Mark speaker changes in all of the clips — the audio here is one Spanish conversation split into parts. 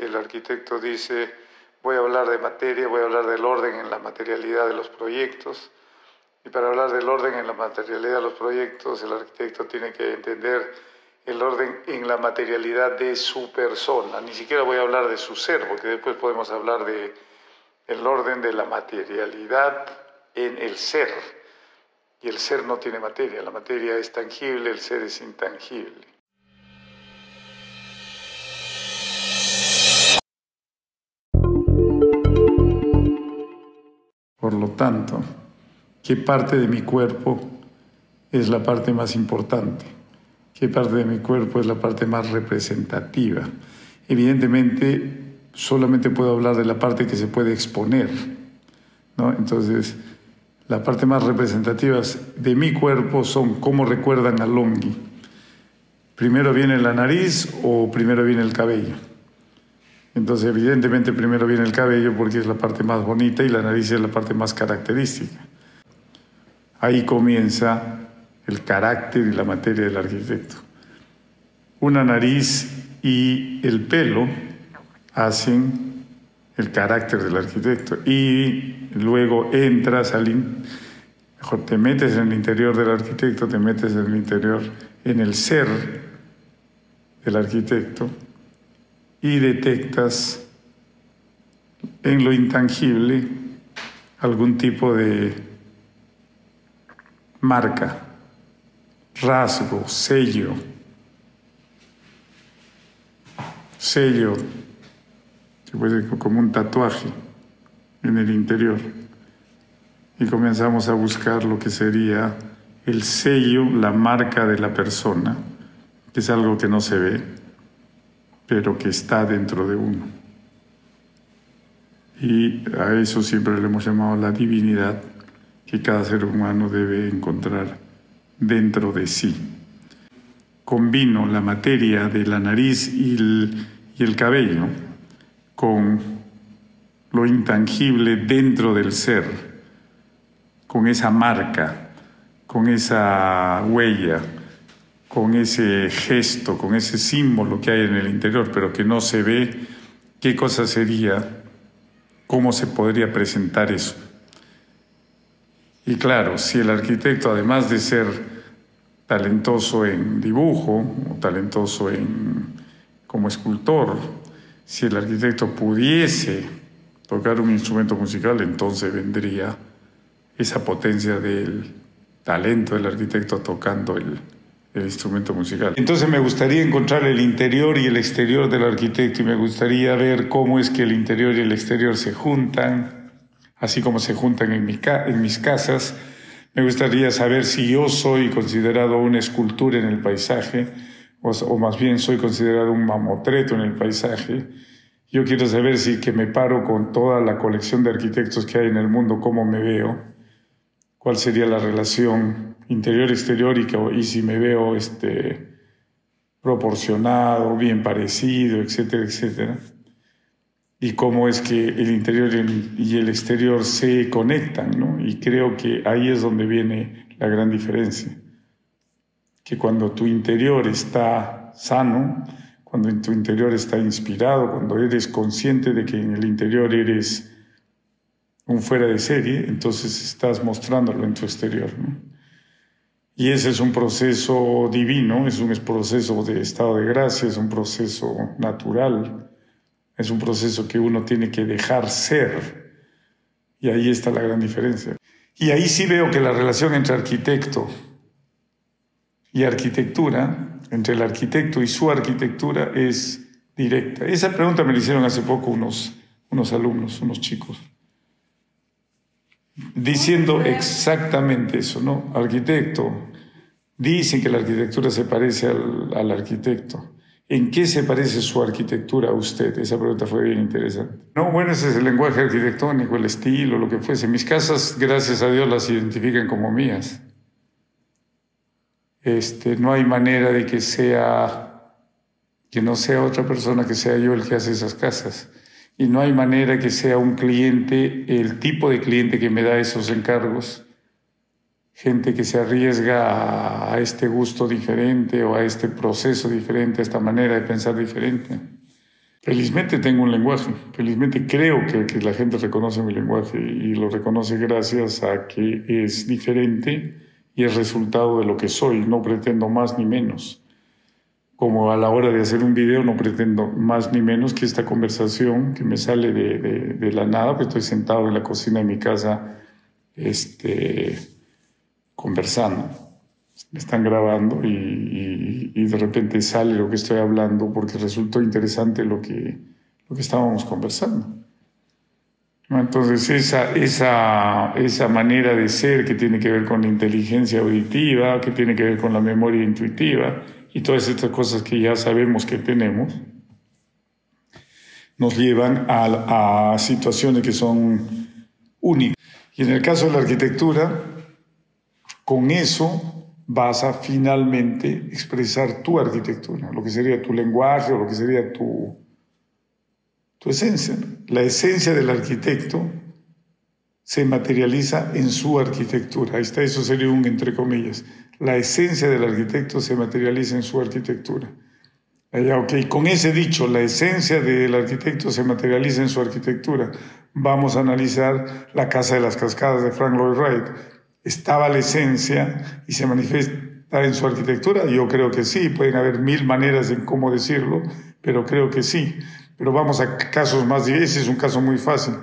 Speaker 1: el arquitecto dice, voy a hablar de materia, voy a hablar del orden en la materialidad de los proyectos. Y para hablar del orden en la materialidad de los proyectos, el arquitecto tiene que entender el orden en la materialidad de su persona. Ni siquiera voy a hablar de su ser, porque después podemos hablar de el orden de la materialidad en el ser. Y el ser no tiene materia, la materia es tangible, el ser es intangible. Por lo tanto, ¿qué parte de mi cuerpo es la parte más importante? ¿Qué parte de mi cuerpo es la parte más representativa? Evidentemente, solamente puedo hablar de la parte que se puede exponer. ¿no? Entonces, la parte más representativa de mi cuerpo son cómo recuerdan a Longi. ¿Primero viene la nariz o primero viene el cabello? Entonces, evidentemente, primero viene el cabello porque es la parte más bonita y la nariz es la parte más característica. Ahí comienza el carácter y la materia del arquitecto. Una nariz y el pelo hacen el carácter del arquitecto y luego entras al mejor te metes en el interior del arquitecto, te metes en el interior en el ser del arquitecto y detectas en lo intangible algún tipo de marca, rasgo, sello, sello, que puede ser como un tatuaje en el interior. Y comenzamos a buscar lo que sería el sello, la marca de la persona, que es algo que no se ve, pero que está dentro de uno. Y a eso siempre le hemos llamado la divinidad que cada ser humano debe encontrar dentro de sí. Combino la materia de la nariz y el, y el cabello con lo intangible dentro del ser, con esa marca, con esa huella, con ese gesto, con ese símbolo que hay en el interior, pero que no se ve, qué cosa sería, cómo se podría presentar eso. Y claro, si el arquitecto, además de ser talentoso en dibujo o talentoso en, como escultor, si el arquitecto pudiese tocar un instrumento musical, entonces vendría esa potencia del talento del arquitecto tocando el, el instrumento musical. Entonces me gustaría encontrar el interior y el exterior del arquitecto y me gustaría ver cómo es que el interior y el exterior se juntan, así como se juntan en, mi en mis casas. Me gustaría saber si yo soy considerado una escultura en el paisaje o, o más bien soy considerado un mamotreto en el paisaje. Yo quiero saber si que me paro con toda la colección de arquitectos que hay en el mundo, cómo me veo, cuál sería la relación interior-exterior y, y si me veo este, proporcionado, bien parecido, etcétera, etcétera. Y cómo es que el interior y el exterior se conectan, ¿no? Y creo que ahí es donde viene la gran diferencia. Que cuando tu interior está sano, cuando tu interior está inspirado, cuando eres consciente de que en el interior eres un fuera de serie, entonces estás mostrándolo en tu exterior. ¿no? Y ese es un proceso divino, es un proceso de estado de gracia, es un proceso natural, es un proceso que uno tiene que dejar ser. Y ahí está la gran diferencia. Y ahí sí veo que la relación entre arquitecto y arquitectura, entre el arquitecto y su arquitectura, es directa. Esa pregunta me la hicieron hace poco unos, unos alumnos, unos chicos diciendo exactamente eso, ¿no? Arquitecto, dicen que la arquitectura se parece al, arquitecto. ¿En qué se parece su arquitectura a usted? Esa pregunta fue bien interesante. No, bueno, ese es el lenguaje arquitectónico, el estilo, lo que fuese. Mis casas, gracias a Dios, las identifican como mías. Este, no hay manera de que sea, que no sea otra persona que sea yo el que hace esas casas y no hay manera que sea un cliente, el tipo de cliente que me da esos encargos, gente que se arriesga a, este gusto diferente o a este proceso diferente, a esta manera de pensar diferente. Felizmente tengo un lenguaje, felizmente creo que, que, la gente reconoce mi lenguaje y lo reconoce gracias a que es diferente y es resultado de lo que soy, no pretendo más ni menos. Como a la hora de hacer un video no pretendo más ni menos que esta conversación que me sale de, de, de la nada, pues estoy sentado en la cocina de mi casa este, conversando. Me están grabando y, y, de repente sale lo que estoy hablando porque resultó interesante lo que, lo que estábamos conversando. Entonces esa, esa, esa manera de ser que tiene que ver con la inteligencia auditiva, que tiene que ver con la memoria intuitiva y todas estas cosas que ya sabemos que tenemos, nos llevan a, a situaciones que son únicas. Y en el caso de la arquitectura, con eso vas a finalmente expresar tu arquitectura, lo que sería tu lenguaje o lo que sería tu, tu esencia. La esencia del arquitecto se materializa en su arquitectura. Ahí está, eso sería un entre comillas. La esencia del arquitecto se materializa en su arquitectura. Allá, ok, con ese dicho, la esencia del arquitecto se materializa en su arquitectura vamos a analizar la Casa de las Cascadas de Frank Lloyd Wright. ¿Estaba la esencia y se manifiesta en su arquitectura? Yo creo que sí, pueden haber mil maneras en cómo decirlo, pero creo que sí. Pero vamos a casos más ese es un caso muy fácil.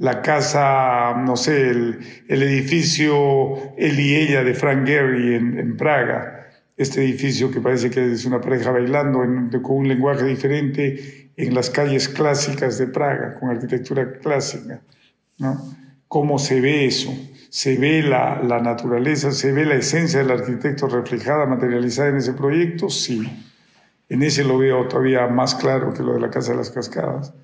Speaker 1: La casa, no sé, el, edificio Él y ella de Frank Gehry en, en Praga este edificio que parece que es una pareja bailando con un lenguaje diferente en las calles clásicas de Praga, con arquitectura clásica. ¿no? ¿Cómo se ve eso? ¿Se ve la, la naturaleza, se ve la esencia del arquitecto reflejada, materializada en ese proyecto? Sí. En ese lo veo todavía más claro que lo de la Casa de las Cascadas.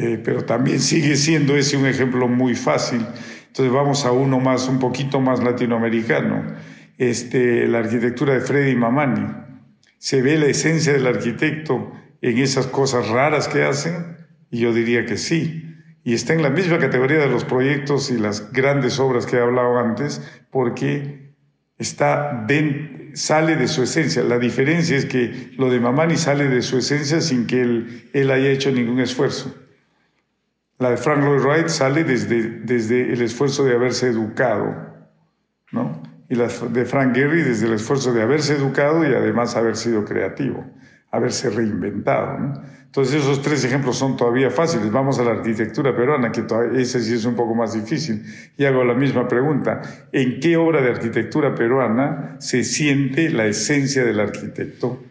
Speaker 1: Eh, pero también sigue siendo ese un ejemplo muy fácil. Entonces vamos a uno más, un poquito más latinoamericano este, la arquitectura de Freddy Mamani. ¿Se ve la esencia del arquitecto en esas cosas raras que hacen? Y yo diría que sí. Y está en la misma categoría de los proyectos y las grandes obras que he hablado antes, porque está sale de su esencia. La diferencia es que lo de Mamani sale de su esencia sin que él, él haya hecho ningún esfuerzo. La de Frank Lloyd Wright sale desde, el esfuerzo de haberse educado, ¿no? y las de Frank Gehry desde el esfuerzo de haberse educado y además haber sido creativo, haberse reinventado. Entonces esos tres ejemplos son todavía fáciles. Vamos a la arquitectura peruana, que ese sí es un poco más difícil. Y hago la misma pregunta. ¿En qué obra de arquitectura peruana se siente la esencia del arquitecto?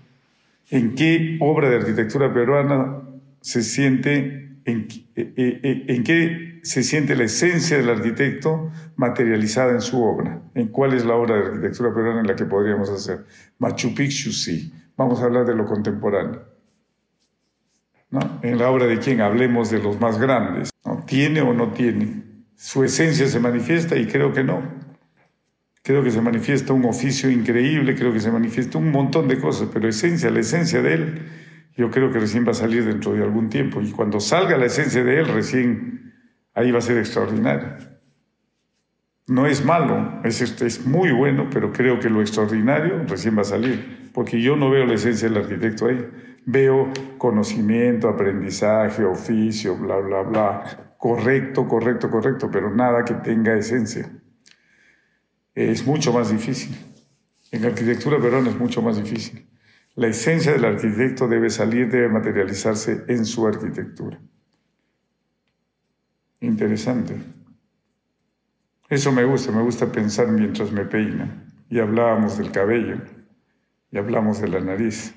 Speaker 1: ¿En qué obra de arquitectura peruana se siente, en, eh, eh, eh, en qué se siente la esencia del arquitecto materializada en su obra. ¿En cuál es la obra de arquitectura peruana en la que podríamos hacer? Machu Picchu, sí. Vamos a hablar de lo contemporáneo. ¿No? En la obra de quién hablemos de los más grandes. ¿no? ¿Tiene o no tiene? Su esencia se manifiesta y creo que no. Creo que se manifiesta un oficio increíble, creo que se manifiesta un montón de cosas, pero esencia, la esencia de él, yo creo que recién va a salir dentro de algún tiempo. Y cuando salga la esencia de él, recién ahí va a ser extraordinario. No es malo, es, es muy bueno, pero creo que lo extraordinario recién va a salir, porque yo no veo la esencia del arquitecto ahí. Veo conocimiento, aprendizaje, oficio, bla, bla, bla. Correcto, correcto, correcto, pero nada que tenga esencia. Es mucho más difícil. En arquitectura peruana es mucho más difícil. La esencia del arquitecto debe salir, debe materializarse en su arquitectura. Interesante. Eso me gusta, me gusta pensar mientras me peina. Y hablábamos del cabello, y hablamos de la nariz.